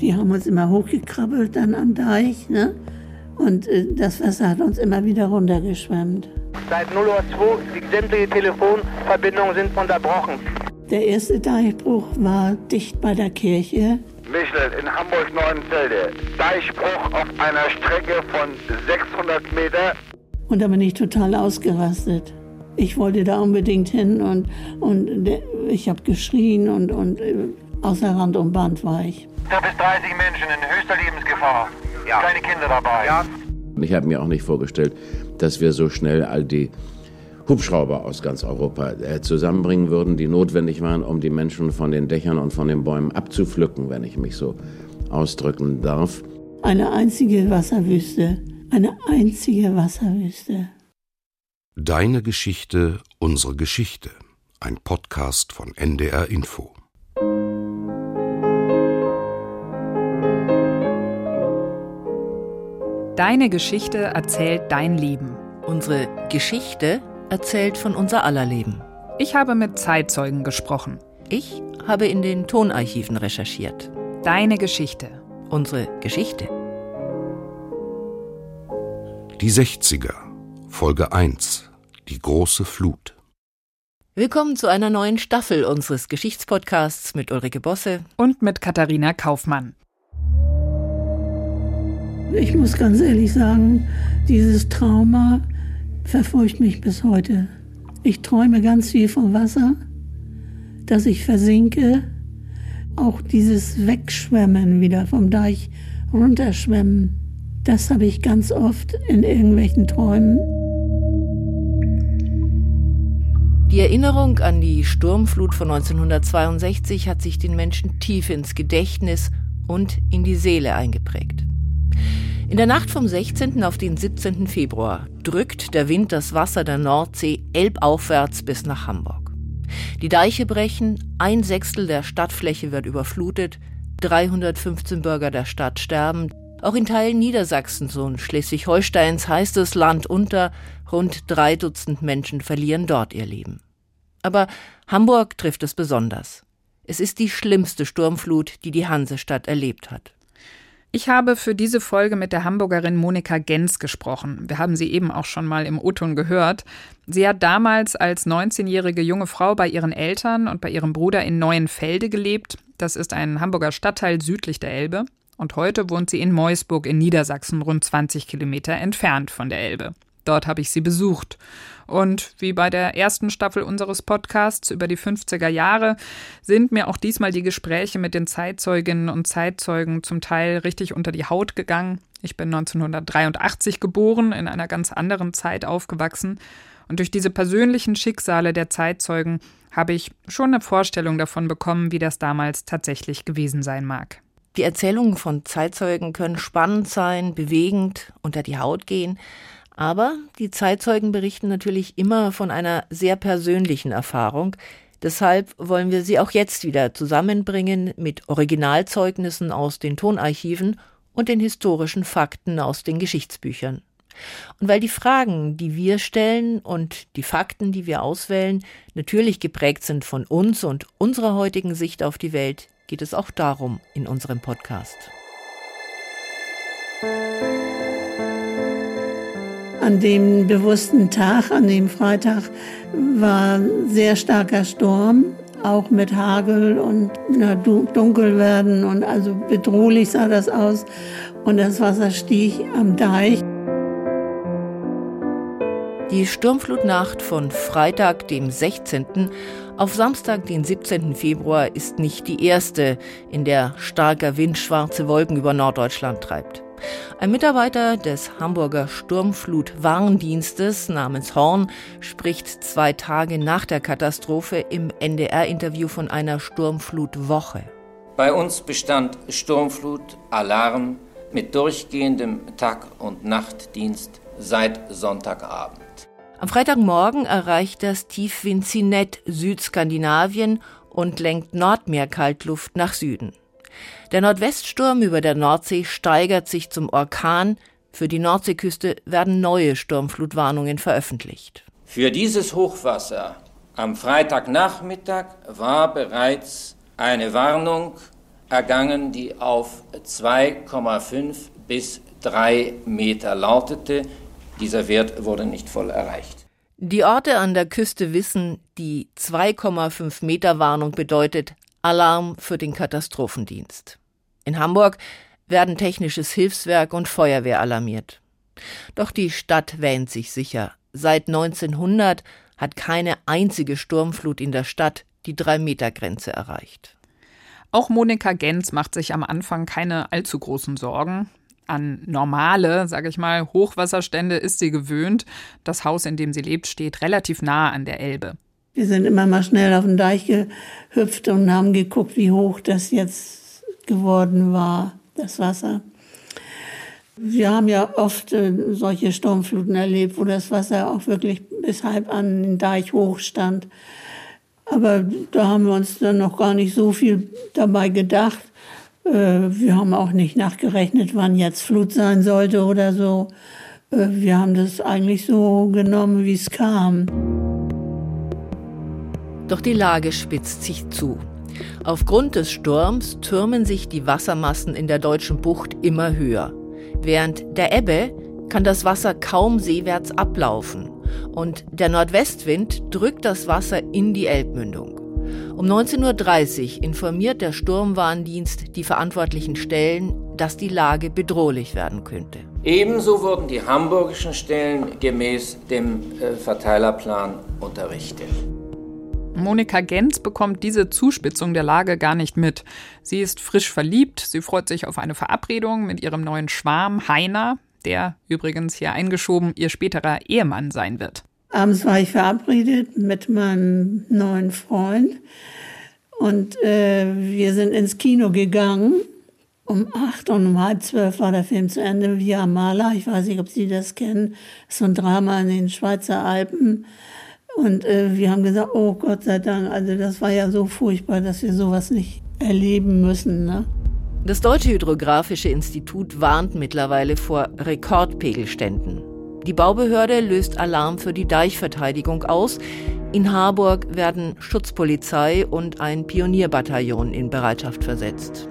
Wir haben uns immer hochgekrabbelt dann am Deich, ne? Und äh, das Wasser hat uns immer wieder runtergeschwemmt. Seit 0.02 Uhr, die sämtliche Telefonverbindungen sind unterbrochen. Der erste Deichbruch war dicht bei der Kirche. Michel in Hamburg-Neuenfelde. Deichbruch auf einer Strecke von 600 Meter. Und da bin ich total ausgerastet. Ich wollte da unbedingt hin und, und ich habe geschrien und, und äh, außer Rand und Band war ich. Da bis 30 Menschen in höchster Lebensgefahr. Ja. Kleine Kinder dabei. Ja. Ich habe mir auch nicht vorgestellt, dass wir so schnell all die Hubschrauber aus ganz Europa äh, zusammenbringen würden, die notwendig waren, um die Menschen von den Dächern und von den Bäumen abzupflücken, wenn ich mich so ausdrücken darf. Eine einzige Wasserwüste, eine einzige Wasserwüste. Deine Geschichte, unsere Geschichte. Ein Podcast von NDR Info. Deine Geschichte erzählt dein Leben. Unsere Geschichte erzählt von unser aller Leben. Ich habe mit Zeitzeugen gesprochen. Ich habe in den Tonarchiven recherchiert. Deine Geschichte. Unsere Geschichte. Die 60er, Folge 1. Die große Flut. Willkommen zu einer neuen Staffel unseres Geschichtspodcasts mit Ulrike Bosse und mit Katharina Kaufmann. Ich muss ganz ehrlich sagen, dieses Trauma verfolgt mich bis heute. Ich träume ganz viel vom Wasser, dass ich versinke. Auch dieses Wegschwemmen wieder vom Deich runterschwemmen, das habe ich ganz oft in irgendwelchen Träumen. Die Erinnerung an die Sturmflut von 1962 hat sich den Menschen tief ins Gedächtnis und in die Seele eingeprägt. In der Nacht vom 16. auf den 17. Februar drückt der Wind das Wasser der Nordsee elbaufwärts bis nach Hamburg. Die Deiche brechen, ein Sechstel der Stadtfläche wird überflutet, 315 Bürger der Stadt sterben. Auch in Teilen Niedersachsens und Schleswig-Holsteins heißt es Land unter, rund drei Dutzend Menschen verlieren dort ihr Leben. Aber Hamburg trifft es besonders. Es ist die schlimmste Sturmflut, die die Hansestadt erlebt hat. Ich habe für diese Folge mit der Hamburgerin Monika Gens gesprochen. Wir haben sie eben auch schon mal im O-Ton gehört. Sie hat damals als 19-jährige junge Frau bei ihren Eltern und bei ihrem Bruder in Neuenfelde gelebt. Das ist ein Hamburger Stadtteil südlich der Elbe. Und heute wohnt sie in Meusburg in Niedersachsen, rund 20 Kilometer entfernt von der Elbe. Dort habe ich sie besucht. Und wie bei der ersten Staffel unseres Podcasts über die 50er Jahre sind mir auch diesmal die Gespräche mit den Zeitzeuginnen und Zeitzeugen zum Teil richtig unter die Haut gegangen. Ich bin 1983 geboren, in einer ganz anderen Zeit aufgewachsen. Und durch diese persönlichen Schicksale der Zeitzeugen habe ich schon eine Vorstellung davon bekommen, wie das damals tatsächlich gewesen sein mag. Die Erzählungen von Zeitzeugen können spannend sein, bewegend, unter die Haut gehen. Aber die Zeitzeugen berichten natürlich immer von einer sehr persönlichen Erfahrung. Deshalb wollen wir sie auch jetzt wieder zusammenbringen mit Originalzeugnissen aus den Tonarchiven und den historischen Fakten aus den Geschichtsbüchern. Und weil die Fragen, die wir stellen und die Fakten, die wir auswählen, natürlich geprägt sind von uns und unserer heutigen Sicht auf die Welt, geht es auch darum in unserem Podcast. An dem bewussten Tag, an dem Freitag, war sehr starker Sturm, auch mit Hagel und na, dunkel werden und also bedrohlich sah das aus. Und das Wasser stieg am Deich. Die Sturmflutnacht von Freitag, dem 16. auf Samstag, den 17. Februar ist nicht die erste, in der starker Wind schwarze Wolken über Norddeutschland treibt. Ein Mitarbeiter des Hamburger Sturmflut-Warndienstes namens Horn spricht zwei Tage nach der Katastrophe im NDR-Interview von einer Sturmflutwoche. Bei uns bestand Sturmflut-Alarm mit durchgehendem Tag- und Nachtdienst seit Sonntagabend. Am Freitagmorgen erreicht das Tiefwind Zinett Südskandinavien und lenkt Nordmeerkaltluft nach Süden. Der Nordweststurm über der Nordsee steigert sich zum Orkan. Für die Nordseeküste werden neue Sturmflutwarnungen veröffentlicht. Für dieses Hochwasser am Freitagnachmittag war bereits eine Warnung ergangen, die auf 2,5 bis 3 Meter lautete. Dieser Wert wurde nicht voll erreicht. Die Orte an der Küste wissen, die 2,5 Meter Warnung bedeutet Alarm für den Katastrophendienst. In Hamburg werden technisches Hilfswerk und Feuerwehr alarmiert. Doch die Stadt wähnt sich sicher. Seit 1900 hat keine einzige Sturmflut in der Stadt die Drei-Meter-Grenze erreicht. Auch Monika Gens macht sich am Anfang keine allzu großen Sorgen. An normale, sage ich mal, Hochwasserstände ist sie gewöhnt. Das Haus, in dem sie lebt, steht relativ nah an der Elbe. Wir sind immer mal schnell auf den Deich gehüpft und haben geguckt, wie hoch das jetzt geworden war, das Wasser. Wir haben ja oft äh, solche Sturmfluten erlebt, wo das Wasser auch wirklich bis halb an den Deich hoch stand. Aber da haben wir uns dann noch gar nicht so viel dabei gedacht. Äh, wir haben auch nicht nachgerechnet, wann jetzt Flut sein sollte oder so. Äh, wir haben das eigentlich so genommen, wie es kam. Doch die Lage spitzt sich zu. Aufgrund des Sturms türmen sich die Wassermassen in der deutschen Bucht immer höher. Während der Ebbe kann das Wasser kaum seewärts ablaufen und der Nordwestwind drückt das Wasser in die Elbmündung. Um 19.30 Uhr informiert der Sturmwarndienst die verantwortlichen Stellen, dass die Lage bedrohlich werden könnte. Ebenso wurden die hamburgischen Stellen gemäß dem äh, Verteilerplan unterrichtet. Monika Gens bekommt diese Zuspitzung der Lage gar nicht mit. Sie ist frisch verliebt, sie freut sich auf eine Verabredung mit ihrem neuen Schwarm Heiner, der übrigens hier eingeschoben ihr späterer Ehemann sein wird. Abends war ich verabredet mit meinem neuen Freund und äh, wir sind ins Kino gegangen. Um acht und um halb zwölf war der Film zu Ende. Via Mala, ich weiß nicht, ob Sie das kennen, ist so ein Drama in den Schweizer Alpen. Und äh, wir haben gesagt, oh Gott sei Dank, also das war ja so furchtbar, dass wir sowas nicht erleben müssen. Ne? Das Deutsche Hydrographische Institut warnt mittlerweile vor Rekordpegelständen. Die Baubehörde löst Alarm für die Deichverteidigung aus. In Harburg werden Schutzpolizei und ein Pionierbataillon in Bereitschaft versetzt.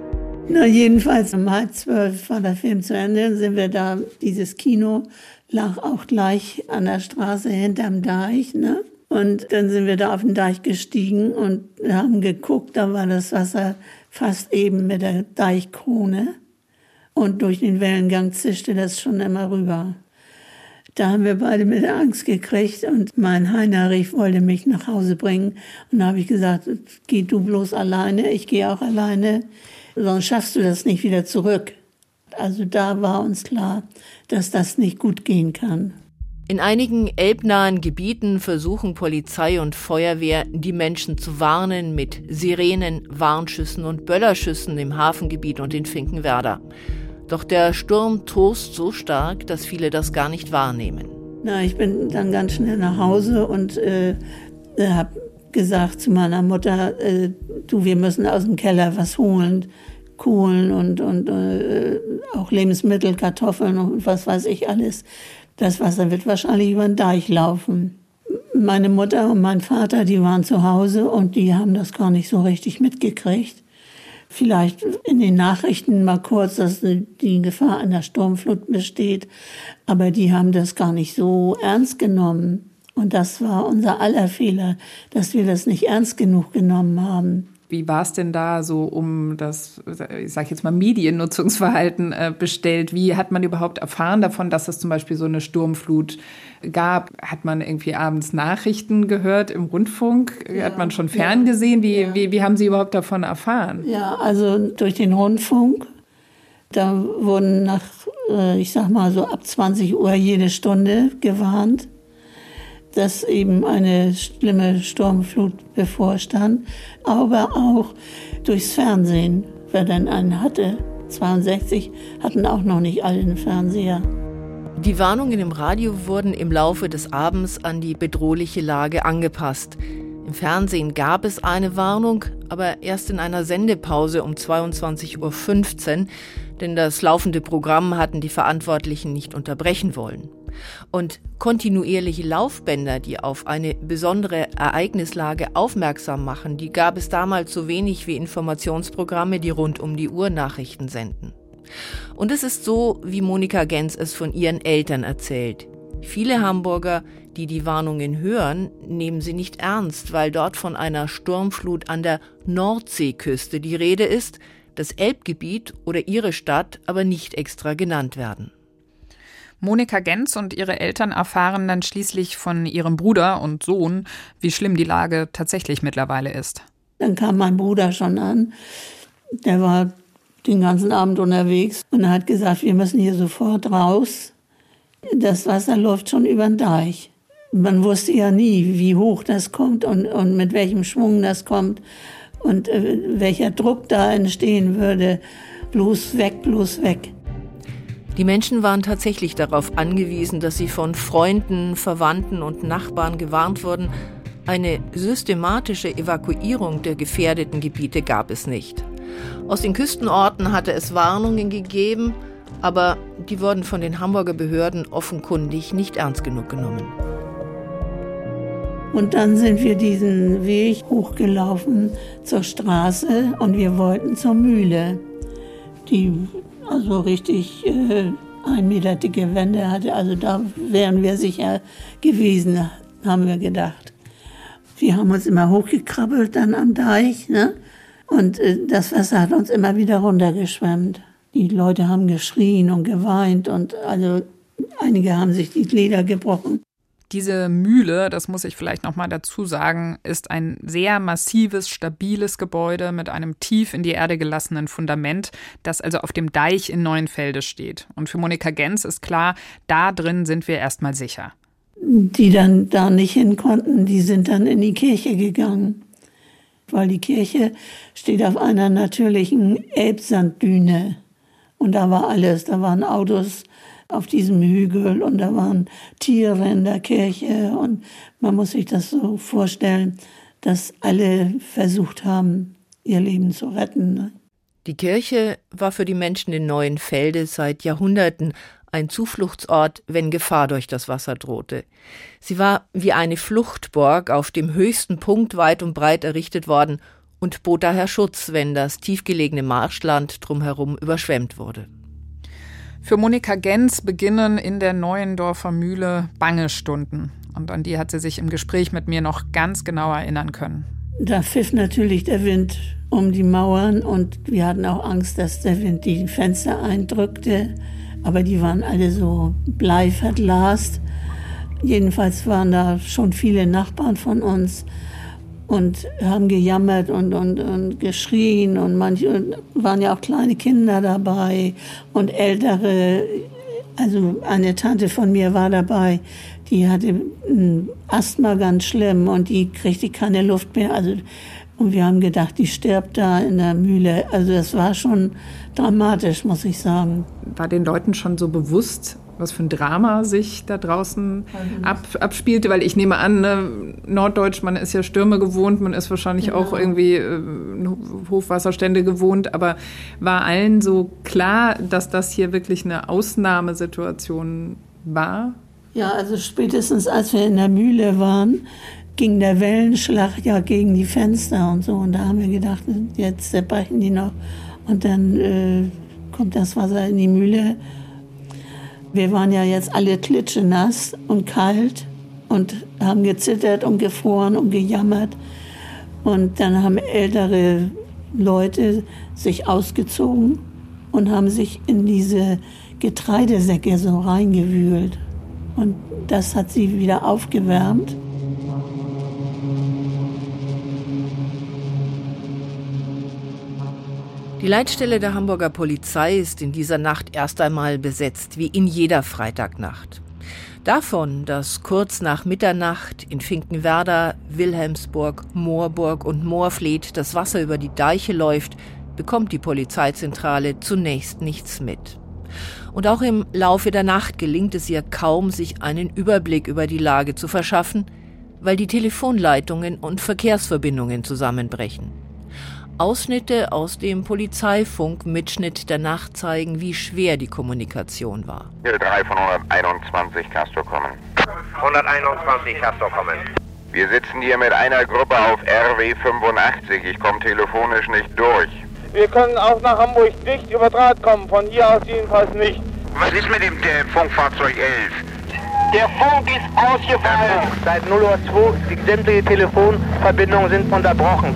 Na, jedenfalls um halb zwölf war der Film zu Ende, sind wir da, dieses Kino lag auch gleich an der Straße hinterm Deich, ne? Und dann sind wir da auf den Deich gestiegen und haben geguckt, da war das Wasser fast eben mit der Deichkrone. Und durch den Wellengang zischte das schon immer rüber. Da haben wir beide mit der Angst gekriegt und mein Heinrich wollte mich nach Hause bringen. Und da habe ich gesagt, geh du bloß alleine, ich gehe auch alleine, sonst schaffst du das nicht wieder zurück. Also da war uns klar, dass das nicht gut gehen kann. In einigen elbnahen Gebieten versuchen Polizei und Feuerwehr, die Menschen zu warnen mit Sirenen, Warnschüssen und Böllerschüssen im Hafengebiet und in Finkenwerder. Doch der Sturm tost so stark, dass viele das gar nicht wahrnehmen. Na, ich bin dann ganz schnell nach Hause und äh, habe gesagt zu meiner Mutter, äh, du, wir müssen aus dem Keller was holen. Kohlen und, und äh, auch Lebensmittel, Kartoffeln und was weiß ich alles. Das Wasser wird wahrscheinlich über den Deich laufen. Meine Mutter und mein Vater, die waren zu Hause und die haben das gar nicht so richtig mitgekriegt. Vielleicht in den Nachrichten mal kurz, dass die Gefahr einer Sturmflut besteht, aber die haben das gar nicht so ernst genommen. Und das war unser aller Fehler, dass wir das nicht ernst genug genommen haben. Wie war es denn da so um das, ich sage jetzt mal, Mediennutzungsverhalten äh, bestellt? Wie hat man überhaupt erfahren davon, dass es zum Beispiel so eine Sturmflut gab? Hat man irgendwie abends Nachrichten gehört im Rundfunk? Ja, hat man schon ferngesehen? Wie, ja. wie, wie haben Sie überhaupt davon erfahren? Ja, also durch den Rundfunk. Da wurden nach, äh, ich sag mal so ab 20 Uhr jede Stunde gewarnt dass eben eine schlimme Sturmflut bevorstand, aber auch durchs Fernsehen, wer denn einen hatte. 62 hatten auch noch nicht alle einen Fernseher. Die Warnungen im Radio wurden im Laufe des Abends an die bedrohliche Lage angepasst. Im Fernsehen gab es eine Warnung, aber erst in einer Sendepause um 22.15 Uhr, denn das laufende Programm hatten die Verantwortlichen nicht unterbrechen wollen. Und kontinuierliche Laufbänder, die auf eine besondere Ereignislage aufmerksam machen, die gab es damals so wenig wie Informationsprogramme, die rund um die Uhr Nachrichten senden. Und es ist so, wie Monika Gens es von ihren Eltern erzählt. Viele Hamburger, die die Warnungen hören, nehmen sie nicht ernst, weil dort von einer Sturmflut an der Nordseeküste die Rede ist, das Elbgebiet oder ihre Stadt aber nicht extra genannt werden. Monika Gens und ihre Eltern erfahren dann schließlich von ihrem Bruder und Sohn, wie schlimm die Lage tatsächlich mittlerweile ist. Dann kam mein Bruder schon an. Der war den ganzen Abend unterwegs und hat gesagt, wir müssen hier sofort raus. Das Wasser läuft schon über den Deich. Man wusste ja nie, wie hoch das kommt und, und mit welchem Schwung das kommt und äh, welcher Druck da entstehen würde. Bloß weg, bloß weg. Die Menschen waren tatsächlich darauf angewiesen, dass sie von Freunden, Verwandten und Nachbarn gewarnt wurden. Eine systematische Evakuierung der gefährdeten Gebiete gab es nicht. Aus den Küstenorten hatte es Warnungen gegeben, aber die wurden von den Hamburger Behörden offenkundig nicht ernst genug genommen. Und dann sind wir diesen Weg hochgelaufen zur Straße und wir wollten zur Mühle. Die also richtig äh, ein Meter dicke Wände hatte. Also da wären wir sicher gewesen, haben wir gedacht. Wir haben uns immer hochgekrabbelt dann am Deich. Ne? Und äh, das Wasser hat uns immer wieder runtergeschwemmt. Die Leute haben geschrien und geweint und also einige haben sich die Leder gebrochen. Diese Mühle, das muss ich vielleicht noch mal dazu sagen, ist ein sehr massives, stabiles Gebäude mit einem tief in die Erde gelassenen Fundament, das also auf dem Deich in Neuenfelde steht. Und für Monika Gens ist klar, da drin sind wir erstmal sicher. Die dann da nicht hin konnten, die sind dann in die Kirche gegangen. Weil die Kirche steht auf einer natürlichen Elbsanddüne. Und da war alles, da waren Autos auf diesem Hügel und da waren Tiere in der Kirche und man muss sich das so vorstellen, dass alle versucht haben, ihr Leben zu retten. Ne? Die Kirche war für die Menschen in Neuenfelde seit Jahrhunderten ein Zufluchtsort, wenn Gefahr durch das Wasser drohte. Sie war wie eine Fluchtburg auf dem höchsten Punkt weit und breit errichtet worden und bot daher Schutz, wenn das tiefgelegene Marschland drumherum überschwemmt wurde. Für Monika Gens beginnen in der Neuendorfer Mühle bange Stunden. Und an die hat sie sich im Gespräch mit mir noch ganz genau erinnern können. Da pfiff natürlich der Wind um die Mauern und wir hatten auch Angst, dass der Wind die Fenster eindrückte. Aber die waren alle so bleiverglast. Jedenfalls waren da schon viele Nachbarn von uns und haben gejammert und, und, und geschrien und manche waren ja auch kleine Kinder dabei und ältere. Also eine Tante von mir war dabei, die hatte Asthma ganz schlimm und die kriegte keine Luft mehr. Also und wir haben gedacht, die stirbt da in der Mühle. Also das war schon dramatisch, muss ich sagen. War den Leuten schon so bewusst, was für ein Drama sich da draußen ab, abspielte, weil ich nehme an, ne, Norddeutsch, man ist ja Stürme gewohnt, man ist wahrscheinlich genau. auch irgendwie äh, Hochwasserstände gewohnt, aber war allen so klar, dass das hier wirklich eine Ausnahmesituation war? Ja, also spätestens als wir in der Mühle waren, ging der Wellenschlag ja gegen die Fenster und so. Und da haben wir gedacht, jetzt zerbrechen die noch. Und dann äh, kommt das Wasser in die Mühle wir waren ja jetzt alle klitschenass und kalt und haben gezittert und gefroren und gejammert. Und dann haben ältere Leute sich ausgezogen und haben sich in diese Getreidesäcke so reingewühlt. Und das hat sie wieder aufgewärmt. Die Leitstelle der Hamburger Polizei ist in dieser Nacht erst einmal besetzt, wie in jeder Freitagnacht. Davon, dass kurz nach Mitternacht in Finkenwerder, Wilhelmsburg, Moorburg und Moorfleet das Wasser über die Deiche läuft, bekommt die Polizeizentrale zunächst nichts mit. Und auch im Laufe der Nacht gelingt es ihr kaum, sich einen Überblick über die Lage zu verschaffen, weil die Telefonleitungen und Verkehrsverbindungen zusammenbrechen. Ausschnitte aus dem Polizeifunk-Mitschnitt der Nacht zeigen, wie schwer die Kommunikation war. 3 von 121 Castor kommen. 121 Castor kommen. Wir sitzen hier mit einer Gruppe auf RW 85. Ich komme telefonisch nicht durch. Wir können auch nach Hamburg nicht über Draht kommen, von hier aus jedenfalls nicht. Was ist mit dem äh, Funkfahrzeug 11? Der Funk ist ausgefallen. Seit 0 Uhr 2, die sämtliche Telefonverbindungen sind unterbrochen.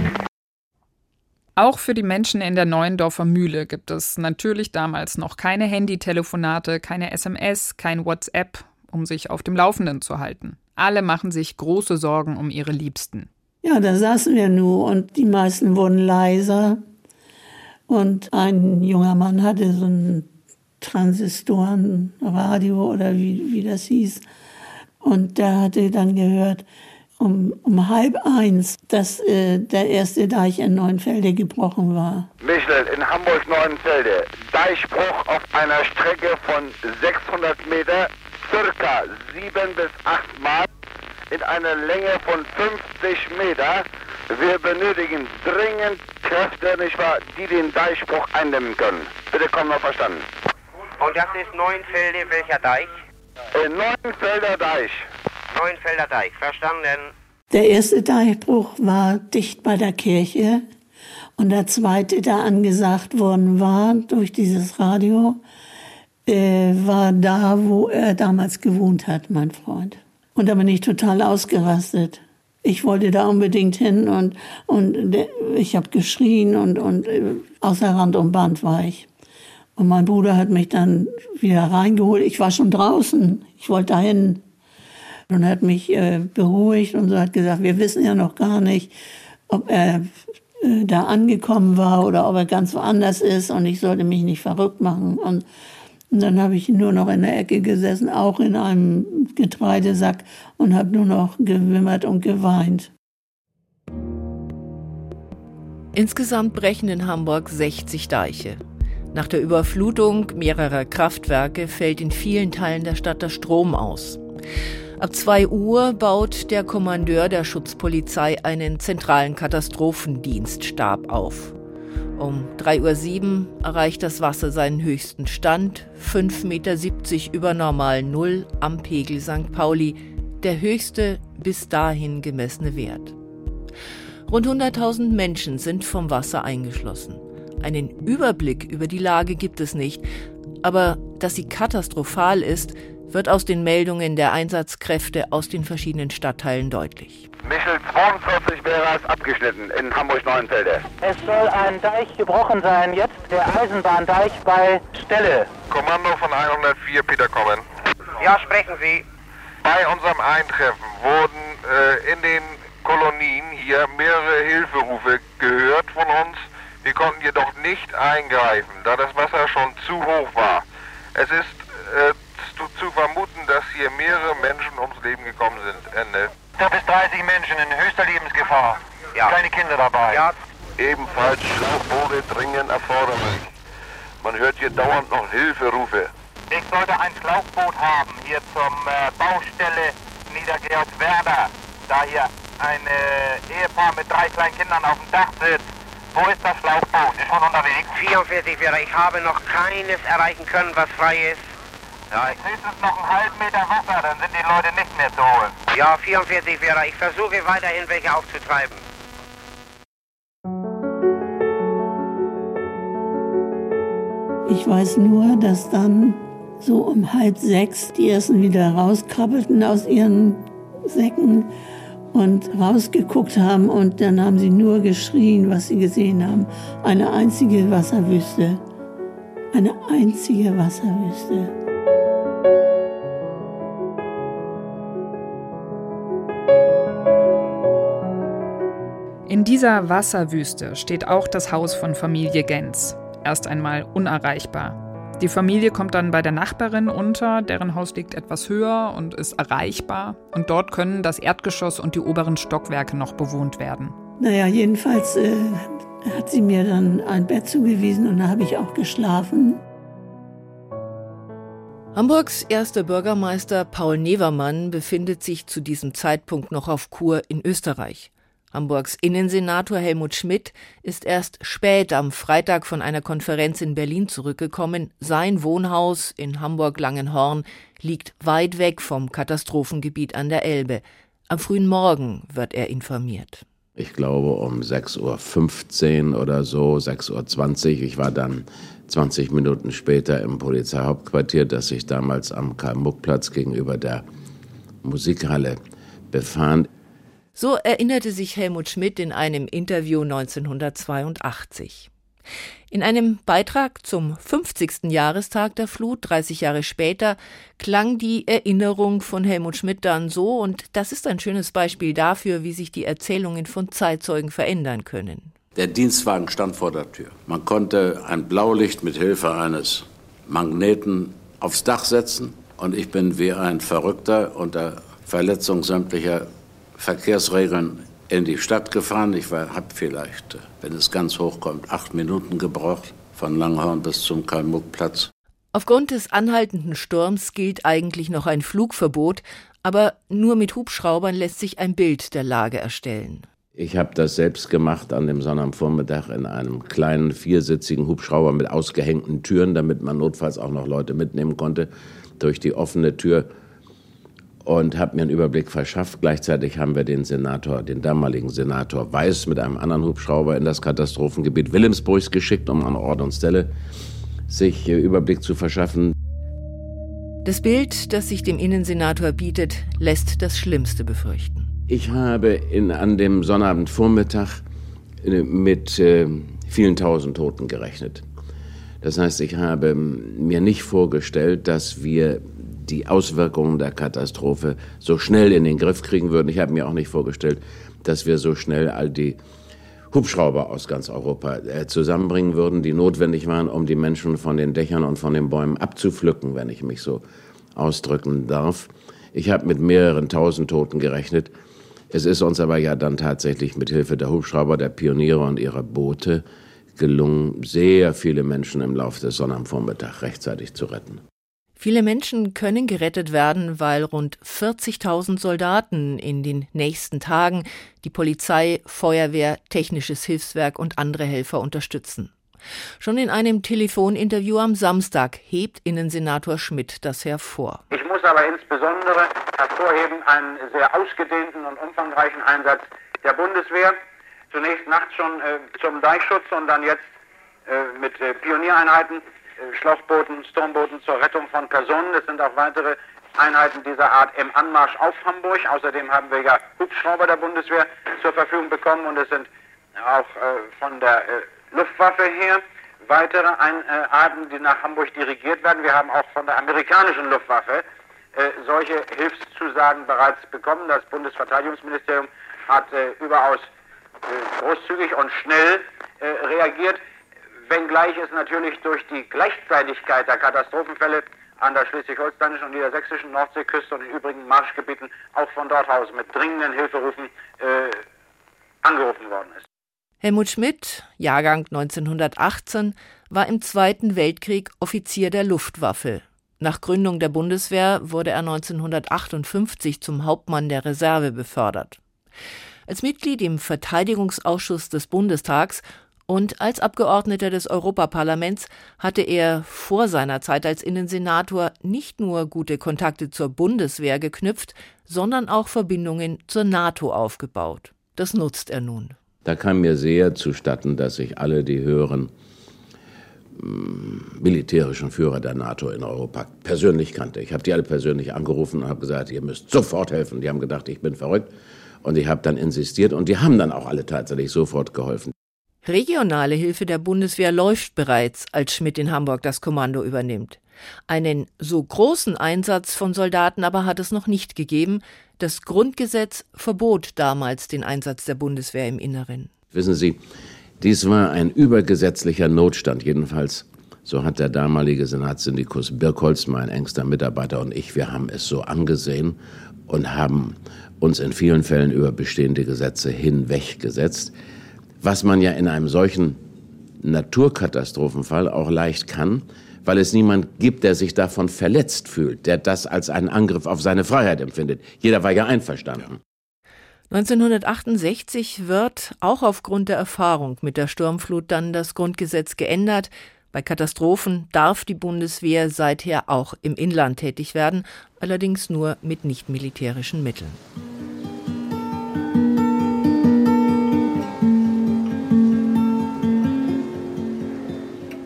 Auch für die Menschen in der Neuendorfer Mühle gibt es natürlich damals noch keine Handytelefonate, keine SMS, kein WhatsApp, um sich auf dem Laufenden zu halten. Alle machen sich große Sorgen um ihre Liebsten. Ja, da saßen wir nur und die meisten wurden leiser. Und ein junger Mann hatte so ein Transistorenradio oder wie, wie das hieß. Und der hatte dann gehört, um, um halb eins, dass äh, der erste Deich in Neuenfelde gebrochen war. Michel, in Hamburg-Neuenfelde. Deichbruch auf einer Strecke von 600 Meter, circa 7 bis 8 Mal, in einer Länge von 50 Meter. Wir benötigen dringend Kräfte, nicht wahr, die den Deichbruch einnehmen können. Bitte kommen noch verstanden. Und das ist Neuenfelde, welcher Deich? Äh, Neuenfelder Deich. Neuenfelder Deich, verstanden. Der erste Deichbruch war dicht bei der Kirche und der zweite, der angesagt worden war durch dieses Radio, äh, war da, wo er damals gewohnt hat, mein Freund. Und da bin ich total ausgerastet. Ich wollte da unbedingt hin und, und ich habe geschrien und, und äh, außer Rand und Band war ich. Und mein Bruder hat mich dann wieder reingeholt. Ich war schon draußen. Ich wollte dahin und hat mich äh, beruhigt und so hat gesagt, wir wissen ja noch gar nicht, ob er äh, da angekommen war oder ob er ganz woanders ist und ich sollte mich nicht verrückt machen. Und, und dann habe ich nur noch in der Ecke gesessen, auch in einem Getreidesack und habe nur noch gewimmert und geweint. Insgesamt brechen in Hamburg 60 Deiche. Nach der Überflutung mehrerer Kraftwerke fällt in vielen Teilen der Stadt der Strom aus. Ab 2 Uhr baut der Kommandeur der Schutzpolizei einen zentralen Katastrophendienststab auf. Um 3.07 Uhr erreicht das Wasser seinen höchsten Stand, 5,70 Meter über normal Null am Pegel St. Pauli, der höchste bis dahin gemessene Wert. Rund 100.000 Menschen sind vom Wasser eingeschlossen. Einen Überblick über die Lage gibt es nicht, aber dass sie katastrophal ist, wird aus den Meldungen der Einsatzkräfte aus den verschiedenen Stadtteilen deutlich. Michel 42 wäre es abgeschnitten in Hamburg-Neuenfelde. Es soll ein Deich gebrochen sein, jetzt der Eisenbahndeich bei Stelle. Kommando von 104, Peter Kommen. Ja, sprechen Sie. Bei unserem Eintreffen wurden äh, in den Kolonien hier mehrere Hilferufe gehört von uns. Wir konnten jedoch nicht eingreifen, da das Wasser schon zu hoch war. Es ist äh, zu, zu vermuten, dass hier mehrere Menschen ums Leben gekommen sind. Ende. Da bis 30 Menschen in höchster Lebensgefahr. Ja. Keine Kinder dabei. Ja. Ebenfalls Schlauchboote dringend erforderlich. Man hört hier dauernd noch Hilferufe. Ich sollte ein Schlauchboot haben hier zum äh, Baustelle Niedergeorgswerder. Da hier ein äh, Ehepaar mit drei kleinen Kindern auf dem Dach sitzt. Wo ist das Schlauchboot? Ist schon unterwegs? 44 wäre. Ich habe noch keines erreichen können, was frei ist. Ja, ich höchstens noch einen halben Meter Wasser, dann sind die Leute nicht mehr zu holen. Ja, 44 wäre. Ich versuche weiterhin welche aufzutreiben. Ich weiß nur, dass dann so um halb sechs die ersten wieder rauskrabbelten aus ihren Säcken und rausgeguckt haben und dann haben sie nur geschrien, was sie gesehen haben. Eine einzige Wasserwüste. Eine einzige Wasserwüste. In dieser Wasserwüste steht auch das Haus von Familie Gens. Erst einmal unerreichbar. Die Familie kommt dann bei der Nachbarin unter, deren Haus liegt etwas höher und ist erreichbar. Und dort können das Erdgeschoss und die oberen Stockwerke noch bewohnt werden. Naja, jedenfalls äh, hat sie mir dann ein Bett zugewiesen und da habe ich auch geschlafen. Hamburgs erster Bürgermeister Paul Nevermann befindet sich zu diesem Zeitpunkt noch auf Kur in Österreich. Hamburgs Innensenator Helmut Schmidt ist erst spät am Freitag von einer Konferenz in Berlin zurückgekommen. Sein Wohnhaus in Hamburg-Langenhorn liegt weit weg vom Katastrophengebiet an der Elbe. Am frühen Morgen wird er informiert. Ich glaube um 6.15 Uhr oder so, 6.20 Uhr. Ich war dann 20 Minuten später im Polizeihauptquartier, das sich damals am Karl-Muck-Platz gegenüber der Musikhalle befand. So erinnerte sich Helmut Schmidt in einem Interview 1982. In einem Beitrag zum 50. Jahrestag der Flut, 30 Jahre später, klang die Erinnerung von Helmut Schmidt dann so, und das ist ein schönes Beispiel dafür, wie sich die Erzählungen von Zeitzeugen verändern können. Der Dienstwagen stand vor der Tür. Man konnte ein Blaulicht mit Hilfe eines Magneten aufs Dach setzen und ich bin wie ein Verrückter unter Verletzung sämtlicher Verkehrsregeln in die Stadt gefahren. Ich habe vielleicht, wenn es ganz hoch kommt, acht Minuten gebraucht, von Langhorn bis zum Kalmuckplatz. Aufgrund des anhaltenden Sturms gilt eigentlich noch ein Flugverbot, aber nur mit Hubschraubern lässt sich ein Bild der Lage erstellen. Ich habe das selbst gemacht an dem Sonnabendvormittag in einem kleinen viersitzigen Hubschrauber mit ausgehängten Türen, damit man notfalls auch noch Leute mitnehmen konnte durch die offene Tür und habe mir einen Überblick verschafft. Gleichzeitig haben wir den Senator, den damaligen Senator Weiß mit einem anderen Hubschrauber in das Katastrophengebiet Wilhelmsburgs geschickt, um an Ort und Stelle sich äh, Überblick zu verschaffen. Das Bild, das sich dem Innensenator bietet, lässt das Schlimmste befürchten. Ich habe in, an dem Sonnabendvormittag äh, mit äh, vielen tausend Toten gerechnet. Das heißt, ich habe mir nicht vorgestellt, dass wir die Auswirkungen der Katastrophe so schnell in den Griff kriegen würden. Ich habe mir auch nicht vorgestellt, dass wir so schnell all die Hubschrauber aus ganz Europa äh, zusammenbringen würden, die notwendig waren, um die Menschen von den Dächern und von den Bäumen abzupflücken, wenn ich mich so ausdrücken darf. Ich habe mit mehreren tausend Toten gerechnet. Es ist uns aber ja dann tatsächlich mit Hilfe der Hubschrauber, der Pioniere und ihrer Boote gelungen, sehr viele Menschen im Laufe des Sonnabendvormittags rechtzeitig zu retten. Viele Menschen können gerettet werden, weil rund 40.000 Soldaten in den nächsten Tagen die Polizei, Feuerwehr, technisches Hilfswerk und andere Helfer unterstützen. Schon in einem Telefoninterview am Samstag hebt Innensenator Schmidt das hervor. Ich muss aber insbesondere hervorheben einen sehr ausgedehnten und umfangreichen Einsatz der Bundeswehr. Zunächst nachts schon äh, zum Deichschutz und dann jetzt äh, mit äh, Pioniereinheiten äh, Schlauchbooten, Sturmbooten zur Rettung von Personen. Es sind auch weitere Einheiten dieser Art im Anmarsch auf Hamburg. Außerdem haben wir ja Hubschrauber der Bundeswehr zur Verfügung bekommen und es sind auch äh, von der äh, Luftwaffe her weitere Einheiten, die nach Hamburg dirigiert werden. Wir haben auch von der amerikanischen Luftwaffe äh, solche Hilfszusagen bereits bekommen. Das Bundesverteidigungsministerium hat äh, überaus äh, großzügig und schnell reagiert wenngleich es natürlich durch die Gleichzeitigkeit der Katastrophenfälle an der schleswig-holsteinischen und niedersächsischen Nordseeküste und in übrigen Marschgebieten auch von dort aus mit dringenden Hilferufen äh, angerufen worden ist. Helmut Schmidt, Jahrgang 1918, war im Zweiten Weltkrieg Offizier der Luftwaffe. Nach Gründung der Bundeswehr wurde er 1958 zum Hauptmann der Reserve befördert. Als Mitglied im Verteidigungsausschuss des Bundestags und als Abgeordneter des Europaparlaments hatte er vor seiner Zeit als Innensenator nicht nur gute Kontakte zur Bundeswehr geknüpft, sondern auch Verbindungen zur NATO aufgebaut. Das nutzt er nun. Da kam mir sehr zustatten, dass ich alle die höheren mm, militärischen Führer der NATO in Europa persönlich kannte. Ich habe die alle persönlich angerufen und habe gesagt, ihr müsst sofort helfen. Die haben gedacht, ich bin verrückt. Und ich habe dann insistiert und die haben dann auch alle tatsächlich sofort geholfen. Regionale Hilfe der Bundeswehr läuft bereits, als Schmidt in Hamburg das Kommando übernimmt. Einen so großen Einsatz von Soldaten aber hat es noch nicht gegeben. Das Grundgesetz verbot damals den Einsatz der Bundeswehr im Inneren. Wissen Sie, dies war ein übergesetzlicher Notstand, jedenfalls. So hat der damalige Senatssyndikus Birkholz, mein engster Mitarbeiter und ich, wir haben es so angesehen und haben uns in vielen Fällen über bestehende Gesetze hinweggesetzt was man ja in einem solchen Naturkatastrophenfall auch leicht kann, weil es niemand gibt, der sich davon verletzt fühlt, der das als einen Angriff auf seine Freiheit empfindet. Jeder war ja einverstanden. 1968 wird auch aufgrund der Erfahrung mit der Sturmflut dann das Grundgesetz geändert. Bei Katastrophen darf die Bundeswehr seither auch im Inland tätig werden, allerdings nur mit nicht militärischen Mitteln.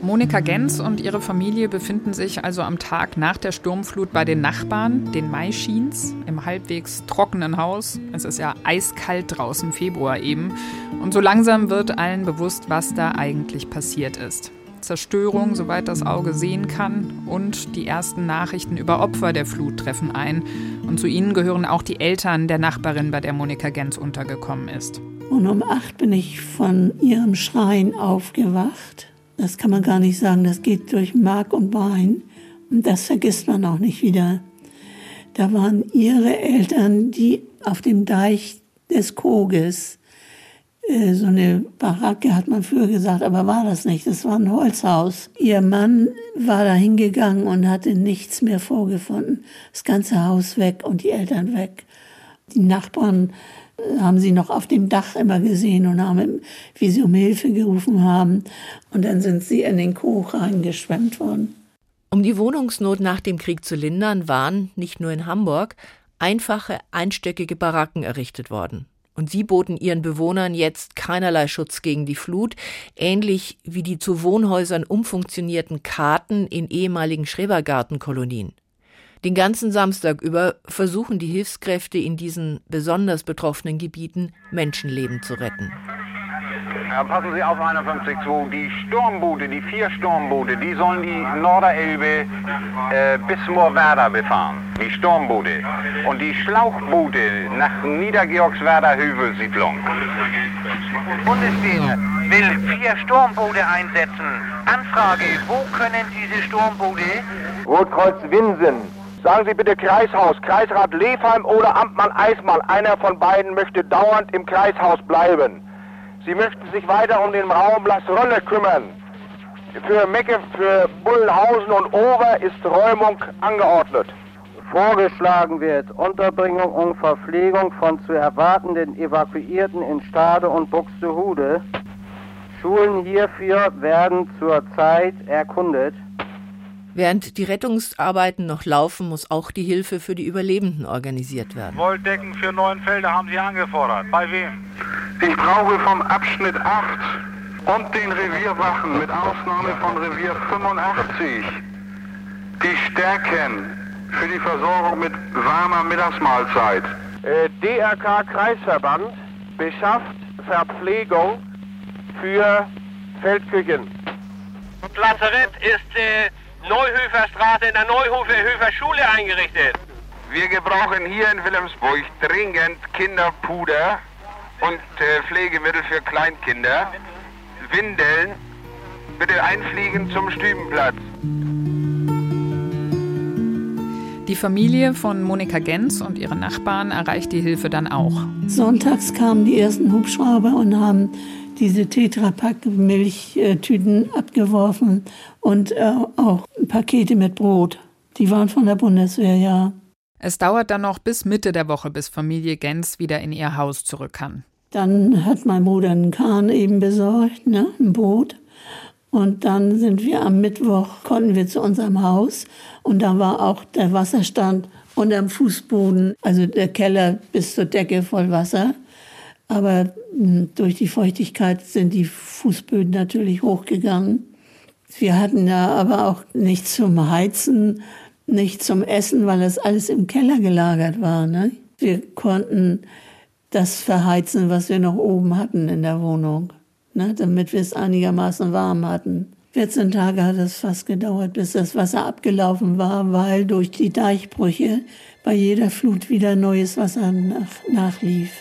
Monika Gens und ihre Familie befinden sich also am Tag nach der Sturmflut bei den Nachbarn, den Maischins, im halbwegs trockenen Haus. Es ist ja eiskalt draußen, Februar eben. Und so langsam wird allen bewusst, was da eigentlich passiert ist. Zerstörung, soweit das Auge sehen kann, und die ersten Nachrichten über Opfer der Flut treffen ein. Und zu ihnen gehören auch die Eltern der Nachbarin, bei der Monika Gens untergekommen ist. Und um acht bin ich von ihrem Schreien aufgewacht das kann man gar nicht sagen, das geht durch Mark und Bein und das vergisst man auch nicht wieder. Da waren ihre Eltern, die auf dem Deich des Koges, äh, so eine Baracke hat man früher gesagt, aber war das nicht, das war ein Holzhaus. Ihr Mann war da hingegangen und hatte nichts mehr vorgefunden. Das ganze Haus weg und die Eltern weg. Die Nachbarn haben sie noch auf dem Dach immer gesehen und haben, wie sie um Hilfe gerufen haben. Und dann sind sie in den Koch reingeschwemmt worden. Um die Wohnungsnot nach dem Krieg zu lindern, waren nicht nur in Hamburg einfache einstöckige Baracken errichtet worden. Und sie boten ihren Bewohnern jetzt keinerlei Schutz gegen die Flut, ähnlich wie die zu Wohnhäusern umfunktionierten Karten in ehemaligen Schrebergartenkolonien. Den ganzen Samstag über versuchen die Hilfskräfte in diesen besonders betroffenen Gebieten Menschenleben zu retten. Ja, passen Sie auf 51.2. Die Sturmboote, die vier Sturmboote, die sollen die Norderelbe äh, bis Moorwerder befahren. Die Sturmboote. Und die Schlauchboote nach Niedergeorgswerder Hüvelsiedlung. Bundeswehr will vier Sturmboote einsetzen. Anfrage, wo können diese Sturmboote? Rotkreuz Winsen Sagen Sie bitte Kreishaus, Kreisrat Lefheim oder Amtmann Eismann. Einer von beiden möchte dauernd im Kreishaus bleiben. Sie möchten sich weiter um den Raum Rolle kümmern. Für Mecke, für Bullenhausen und Ober ist Räumung angeordnet. Vorgeschlagen wird Unterbringung und Verpflegung von zu erwartenden Evakuierten in Stade und Buxtehude. Schulen hierfür werden zurzeit erkundet. Während die Rettungsarbeiten noch laufen, muss auch die Hilfe für die Überlebenden organisiert werden. Wolldecken für neun Felder haben Sie angefordert. Bei wem? Ich brauche vom Abschnitt 8 und den Revierwachen mit Ausnahme von Revier 85 die Stärken für die Versorgung mit warmer Mittagsmahlzeit. Äh, DRK Kreisverband beschafft Verpflegung für Feldküchen. Lazarett ist äh, Neuhöfer Straße in der Neuhöfer Schule eingerichtet. Wir gebrauchen hier in Wilhelmsburg dringend Kinderpuder und äh, Pflegemittel für Kleinkinder. Windeln. Bitte einfliegen zum Stübenplatz. Die Familie von Monika Gens und ihre Nachbarn erreicht die Hilfe dann auch. Sonntags kamen die ersten Hubschrauber und haben diese Tetrapack-Milchtüten abgeworfen und äh, auch Pakete mit Brot. Die waren von der Bundeswehr, ja. Es dauert dann noch bis Mitte der Woche, bis Familie Gens wieder in ihr Haus zurück kann. Dann hat mein Bruder einen Kahn eben besorgt, ne, ein Boot. Und dann sind wir am Mittwoch, konnten wir zu unserem Haus. Und da war auch der Wasserstand unterm Fußboden, also der Keller bis zur Decke voll Wasser. Aber hm, durch die Feuchtigkeit sind die Fußböden natürlich hochgegangen. Wir hatten da aber auch nichts zum Heizen, nichts zum Essen, weil das alles im Keller gelagert war. Ne? Wir konnten das verheizen, was wir noch oben hatten in der Wohnung, ne? damit wir es einigermaßen warm hatten. 14 Tage hat es fast gedauert, bis das Wasser abgelaufen war, weil durch die Deichbrüche bei jeder Flut wieder neues Wasser nach, nachlief.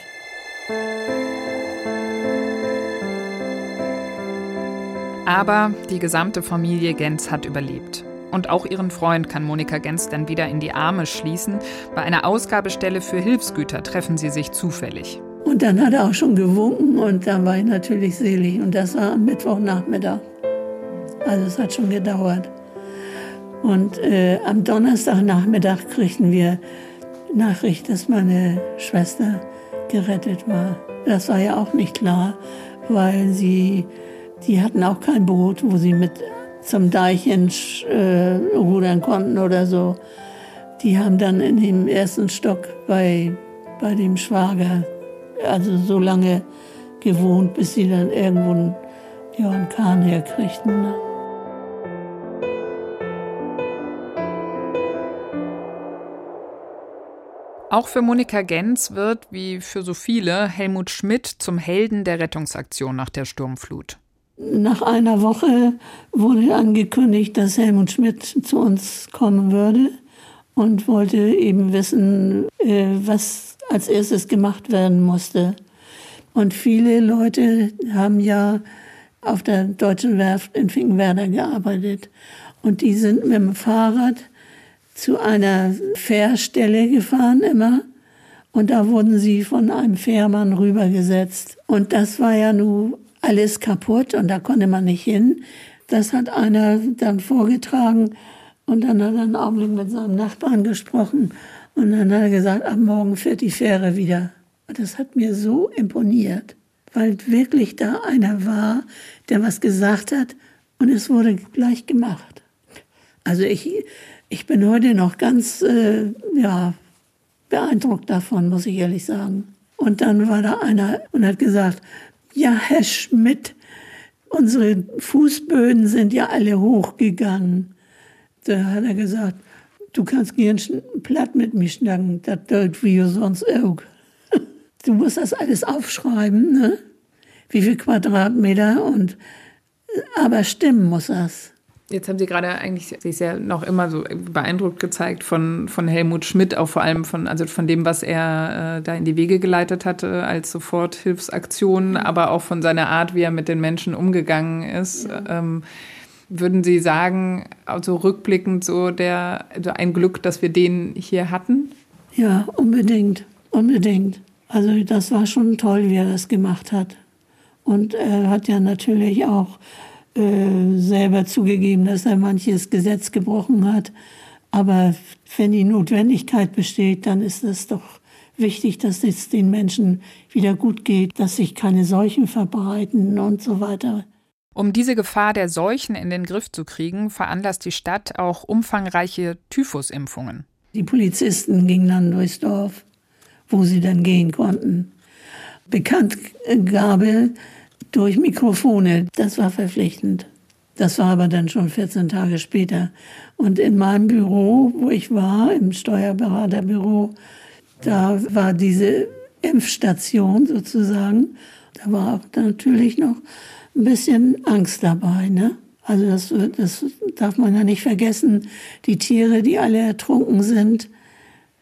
Aber die gesamte Familie Gens hat überlebt. Und auch ihren Freund kann Monika Gens dann wieder in die Arme schließen. Bei einer Ausgabestelle für Hilfsgüter treffen sie sich zufällig. Und dann hat er auch schon gewunken und dann war ich natürlich selig. Und das war am Mittwochnachmittag. Also es hat schon gedauert. Und äh, am Donnerstagnachmittag kriegten wir Nachricht, dass meine Schwester gerettet war. Das war ja auch nicht klar, weil sie, die hatten auch kein Boot, wo sie mit zum Deich äh, rudern konnten oder so. Die haben dann in dem ersten Stock bei, bei dem Schwager, also so lange gewohnt, bis sie dann irgendwo einen, ja, einen Kahn herkriegten. Ne? Auch für Monika Gens wird, wie für so viele, Helmut Schmidt zum Helden der Rettungsaktion nach der Sturmflut. Nach einer Woche wurde angekündigt, dass Helmut Schmidt zu uns kommen würde und wollte eben wissen, äh, was als erstes gemacht werden musste. Und viele Leute haben ja auf der Deutschen Werft in Finkenwerder gearbeitet. Und die sind mit dem Fahrrad zu einer Fährstelle gefahren immer. Und da wurden sie von einem Fährmann rübergesetzt. Und das war ja nun alles kaputt und da konnte man nicht hin. Das hat einer dann vorgetragen und dann hat er einen Augenblick mit seinem Nachbarn gesprochen und dann hat er gesagt, ab morgen fährt die Fähre wieder. Und das hat mir so imponiert, weil wirklich da einer war, der was gesagt hat und es wurde gleich gemacht. Also ich, ich bin heute noch ganz äh, ja, beeindruckt davon, muss ich ehrlich sagen. Und dann war da einer und hat gesagt, ja, Herr Schmidt, unsere Fußböden sind ja alle hochgegangen. Da hat er gesagt, du kannst gern platt mit mir schnacken, das dort wie sonst auch. Du musst das alles aufschreiben, ne? Wie viel Quadratmeter und aber stimmen muss das. Jetzt haben Sie gerade eigentlich sich sehr noch immer so beeindruckt gezeigt von, von Helmut Schmidt, auch vor allem von, also von dem, was er äh, da in die Wege geleitet hatte als Soforthilfsaktion, aber auch von seiner Art, wie er mit den Menschen umgegangen ist. Ja. Ähm, würden Sie sagen, also rückblickend so der, also ein Glück, dass wir den hier hatten? Ja, unbedingt, unbedingt. Also das war schon toll, wie er das gemacht hat. Und er hat ja natürlich auch äh, selber zugegeben, dass er manches Gesetz gebrochen hat. Aber wenn die Notwendigkeit besteht, dann ist es doch wichtig, dass es den Menschen wieder gut geht, dass sich keine Seuchen verbreiten und so weiter. Um diese Gefahr der Seuchen in den Griff zu kriegen, veranlasst die Stadt auch umfangreiche Typhusimpfungen. Die Polizisten gingen dann durchs Dorf, wo sie dann gehen konnten. Bekanntgabe durch Mikrofone. Das war verpflichtend. Das war aber dann schon 14 Tage später. Und in meinem Büro, wo ich war, im Steuerberaterbüro, da war diese Impfstation sozusagen. Da war auch natürlich noch ein bisschen Angst dabei. Ne? Also das, das darf man ja nicht vergessen. Die Tiere, die alle ertrunken sind,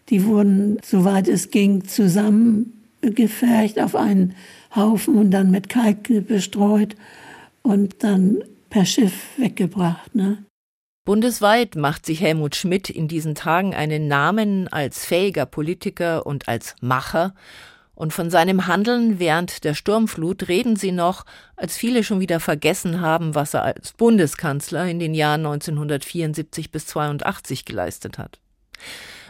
die wurden, soweit es ging, zusammengefercht auf einen Haufen und dann mit Kalk bestreut und dann per Schiff weggebracht. Ne? Bundesweit macht sich Helmut Schmidt in diesen Tagen einen Namen als fähiger Politiker und als Macher. Und von seinem Handeln während der Sturmflut reden sie noch, als viele schon wieder vergessen haben, was er als Bundeskanzler in den Jahren 1974 bis 82 geleistet hat.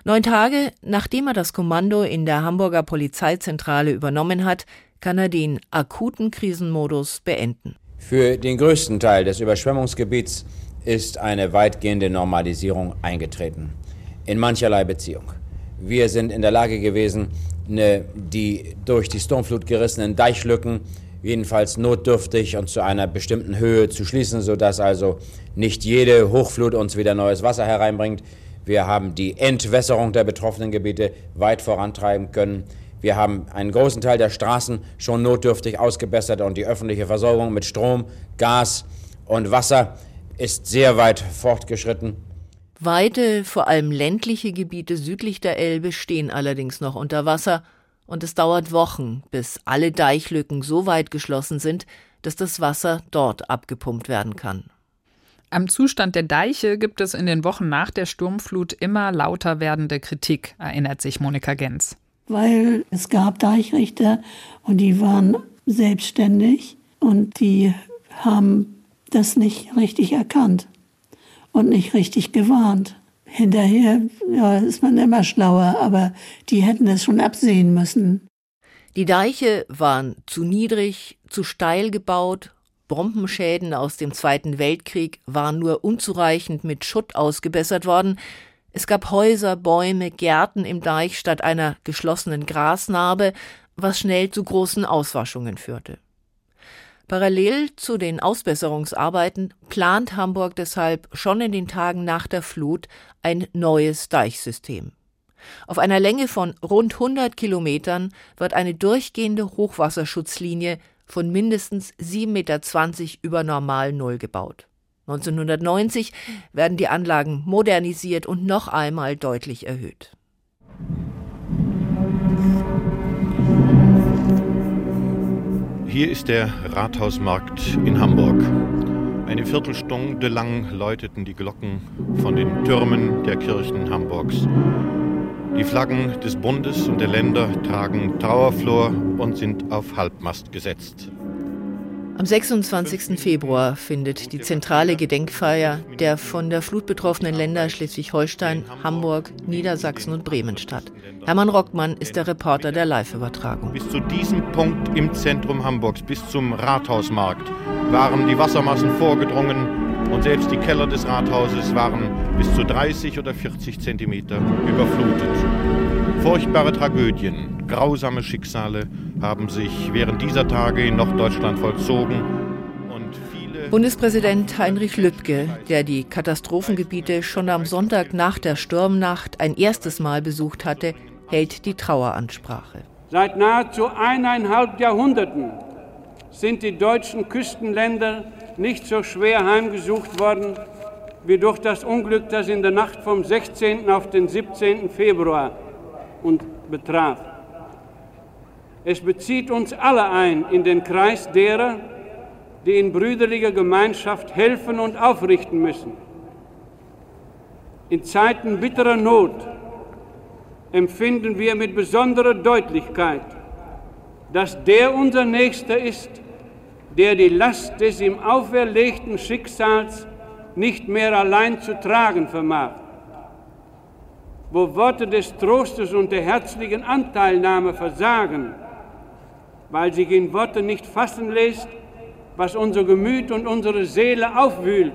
Neun Tage nachdem er das Kommando in der Hamburger Polizeizentrale übernommen hat, kann er den akuten Krisenmodus beenden. Für den größten Teil des Überschwemmungsgebiets ist eine weitgehende Normalisierung eingetreten. In mancherlei Beziehung. Wir sind in der Lage gewesen, ne, die durch die Sturmflut gerissenen Deichlücken jedenfalls notdürftig und zu einer bestimmten Höhe zu schließen, sodass also nicht jede Hochflut uns wieder neues Wasser hereinbringt. Wir haben die Entwässerung der betroffenen Gebiete weit vorantreiben können. Wir haben einen großen Teil der Straßen schon notdürftig ausgebessert und die öffentliche Versorgung mit Strom, Gas und Wasser ist sehr weit fortgeschritten. Weite, vor allem ländliche Gebiete südlich der Elbe stehen allerdings noch unter Wasser und es dauert Wochen, bis alle Deichlücken so weit geschlossen sind, dass das Wasser dort abgepumpt werden kann. Am Zustand der Deiche gibt es in den Wochen nach der Sturmflut immer lauter werdende Kritik, erinnert sich Monika Gens weil es gab Deichrichter und die waren selbstständig und die haben das nicht richtig erkannt und nicht richtig gewarnt. Hinterher ja, ist man immer schlauer, aber die hätten es schon absehen müssen. Die Deiche waren zu niedrig, zu steil gebaut, Bombenschäden aus dem Zweiten Weltkrieg waren nur unzureichend mit Schutt ausgebessert worden, es gab Häuser, Bäume, Gärten im Deich statt einer geschlossenen Grasnarbe, was schnell zu großen Auswaschungen führte. Parallel zu den Ausbesserungsarbeiten plant Hamburg deshalb schon in den Tagen nach der Flut ein neues Deichsystem. Auf einer Länge von rund 100 Kilometern wird eine durchgehende Hochwasserschutzlinie von mindestens 7,20 Meter über Normal Null gebaut. 1990 werden die Anlagen modernisiert und noch einmal deutlich erhöht. Hier ist der Rathausmarkt in Hamburg. Eine Viertelstunde lang läuteten die Glocken von den Türmen der Kirchen Hamburgs. Die Flaggen des Bundes und der Länder tragen Trauerflor und sind auf Halbmast gesetzt. Am 26. Februar findet die zentrale Gedenkfeier der von der Flut betroffenen Länder Schleswig-Holstein, Hamburg, Niedersachsen und Bremen statt. Hermann Rockmann ist der Reporter der Live-Übertragung. Bis zu diesem Punkt im Zentrum Hamburgs, bis zum Rathausmarkt, waren die Wassermassen vorgedrungen und selbst die Keller des Rathauses waren bis zu 30 oder 40 Zentimeter überflutet. Furchtbare Tragödien, grausame Schicksale haben sich während dieser Tage in Norddeutschland vollzogen. Bundespräsident Heinrich Lübke, der die Katastrophengebiete schon am Sonntag nach der Sturmnacht ein erstes Mal besucht hatte, hält die Traueransprache. Seit nahezu eineinhalb Jahrhunderten sind die deutschen Küstenländer nicht so schwer heimgesucht worden wie durch das Unglück, das in der Nacht vom 16. auf den 17. Februar und betraf. Es bezieht uns alle ein in den Kreis derer, die in brüderlicher Gemeinschaft helfen und aufrichten müssen. In Zeiten bitterer Not empfinden wir mit besonderer Deutlichkeit, dass der unser Nächster ist, der die Last des ihm auferlegten Schicksals nicht mehr allein zu tragen vermag. Wo Worte des Trostes und der herzlichen Anteilnahme versagen, weil sich in Worte nicht fassen lässt, was unser Gemüt und unsere Seele aufwühlt,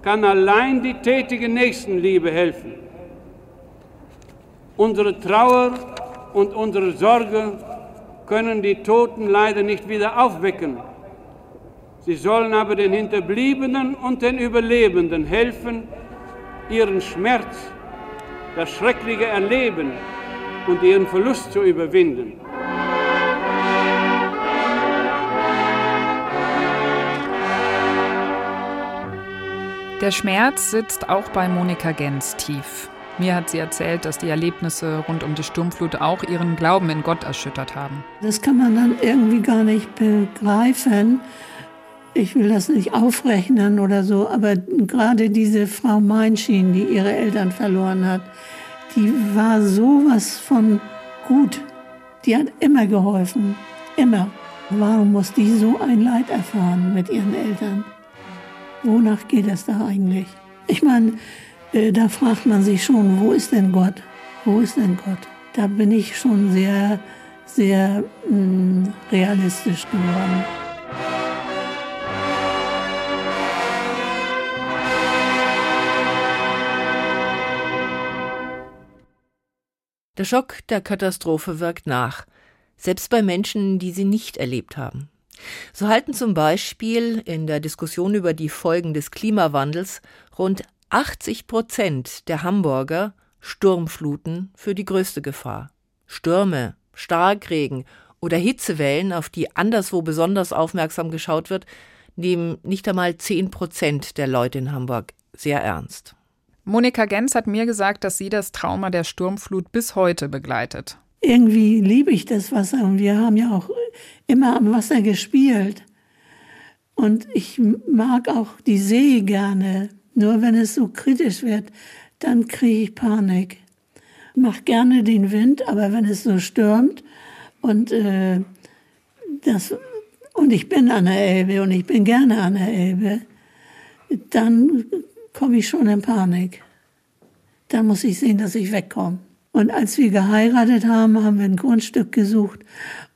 kann allein die tätige Nächstenliebe helfen. Unsere Trauer und unsere Sorge können die Toten leider nicht wieder aufwecken. Sie sollen aber den Hinterbliebenen und den Überlebenden helfen, ihren Schmerz, das schreckliche Erleben und ihren Verlust zu überwinden. Der Schmerz sitzt auch bei Monika Gens tief. Mir hat sie erzählt, dass die Erlebnisse rund um die Sturmflut auch ihren Glauben in Gott erschüttert haben. Das kann man dann irgendwie gar nicht begreifen. Ich will das nicht aufrechnen oder so, aber gerade diese Frau Meinschien, die ihre Eltern verloren hat, die war sowas von gut. Die hat immer geholfen. Immer. Warum muss die so ein Leid erfahren mit ihren Eltern? Wonach geht es da eigentlich? Ich meine, äh, da fragt man sich schon, wo ist denn Gott? Wo ist denn Gott? Da bin ich schon sehr, sehr mh, mm, realistisch geworden. Der Schock der Katastrophe wirkt nach, selbst bei Menschen, die sie nicht erlebt haben. So halten zum Beispiel in der Diskussion über die Folgen des Klimawandels rund 80 Prozent der Hamburger Sturmfluten für die größte Gefahr. Stürme, Starkregen oder Hitzewellen, auf die anderswo besonders aufmerksam geschaut wird, nehmen nicht einmal 10 Prozent der Leute in Hamburg sehr ernst. Monika Gens hat mir gesagt, dass sie das Trauma der Sturmflut bis heute begleitet irgendwie liebe ich das Wasser und wir haben ja auch immer am Wasser gespielt. Und ich mag auch die See gerne. Nur wenn es so kritisch wird, dann kriege ich Panik. Ich mache gerne den Wind, aber wenn es so stürmt und äh, das und ich bin an der Elbe und ich bin gerne an der Elbe, dann komme ich schon in Panik. Dann muss ich sehen, dass ich wegkomme. Und als wir geheiratet haben, haben wir ein Grundstück gesucht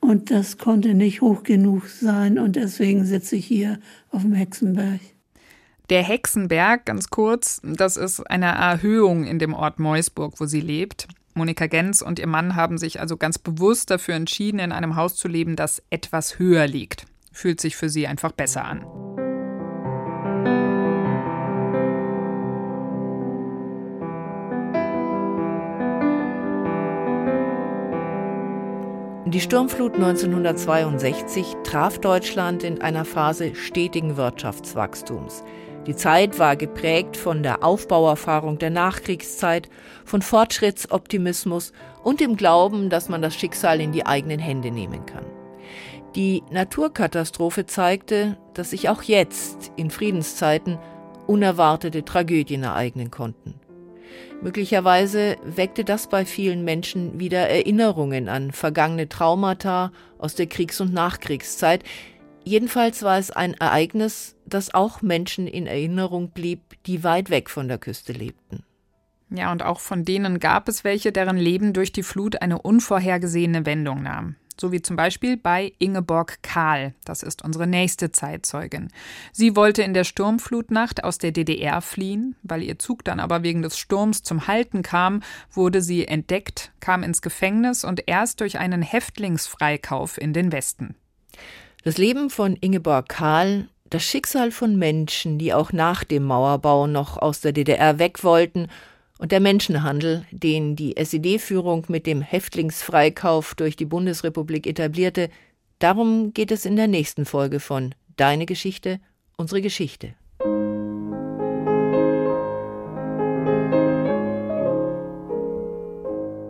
und das konnte nicht hoch genug sein und deswegen sitze ich hier auf dem Hexenberg. Der Hexenberg, ganz kurz, das ist eine Erhöhung in dem Ort Meusburg, wo sie lebt. Monika Gens und ihr Mann haben sich also ganz bewusst dafür entschieden, in einem Haus zu leben, das etwas höher liegt. Fühlt sich für sie einfach besser an. Die Sturmflut 1962 traf Deutschland in einer Phase stetigen Wirtschaftswachstums. Die Zeit war geprägt von der Aufbauerfahrung der Nachkriegszeit, von Fortschrittsoptimismus und dem Glauben, dass man das Schicksal in die eigenen Hände nehmen kann. Die Naturkatastrophe zeigte, dass sich auch jetzt, in Friedenszeiten, unerwartete Tragödien ereignen konnten. Möglicherweise weckte das bei vielen Menschen wieder Erinnerungen an vergangene Traumata aus der Kriegs- und Nachkriegszeit. Jedenfalls war es ein Ereignis, das auch Menschen in Erinnerung blieb, die weit weg von der Küste lebten. Ja, und auch von denen gab es welche, deren Leben durch die Flut eine unvorhergesehene Wendung nahm so wie zum Beispiel bei Ingeborg Kahl. Das ist unsere nächste Zeitzeugin. Sie wollte in der Sturmflutnacht aus der DDR fliehen, weil ihr Zug dann aber wegen des Sturms zum Halten kam, wurde sie entdeckt, kam ins Gefängnis und erst durch einen Häftlingsfreikauf in den Westen. Das Leben von Ingeborg Kahl, das Schicksal von Menschen, die auch nach dem Mauerbau noch aus der DDR weg wollten und der Menschenhandel, den die SED-Führung mit dem Häftlingsfreikauf durch die Bundesrepublik etablierte, darum geht es in der nächsten Folge von Deine Geschichte, unsere Geschichte.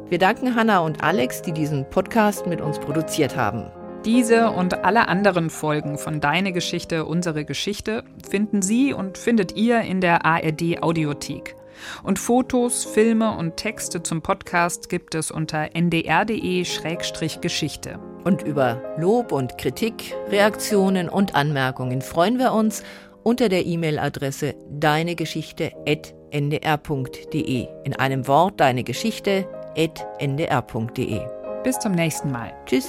Wir danken Hanna und Alex, die diesen Podcast mit uns produziert haben. Diese und alle anderen Folgen von Deine Geschichte, unsere Geschichte finden Sie und findet ihr in der ARD Audiothek. Und Fotos, Filme und Texte zum Podcast gibt es unter ndr.de-geschichte. Und über Lob und Kritik, Reaktionen und Anmerkungen freuen wir uns unter der E-Mail-Adresse deinegeschichte.ndr.de. In einem Wort deine Geschichte.ndr.de. Bis zum nächsten Mal. Tschüss.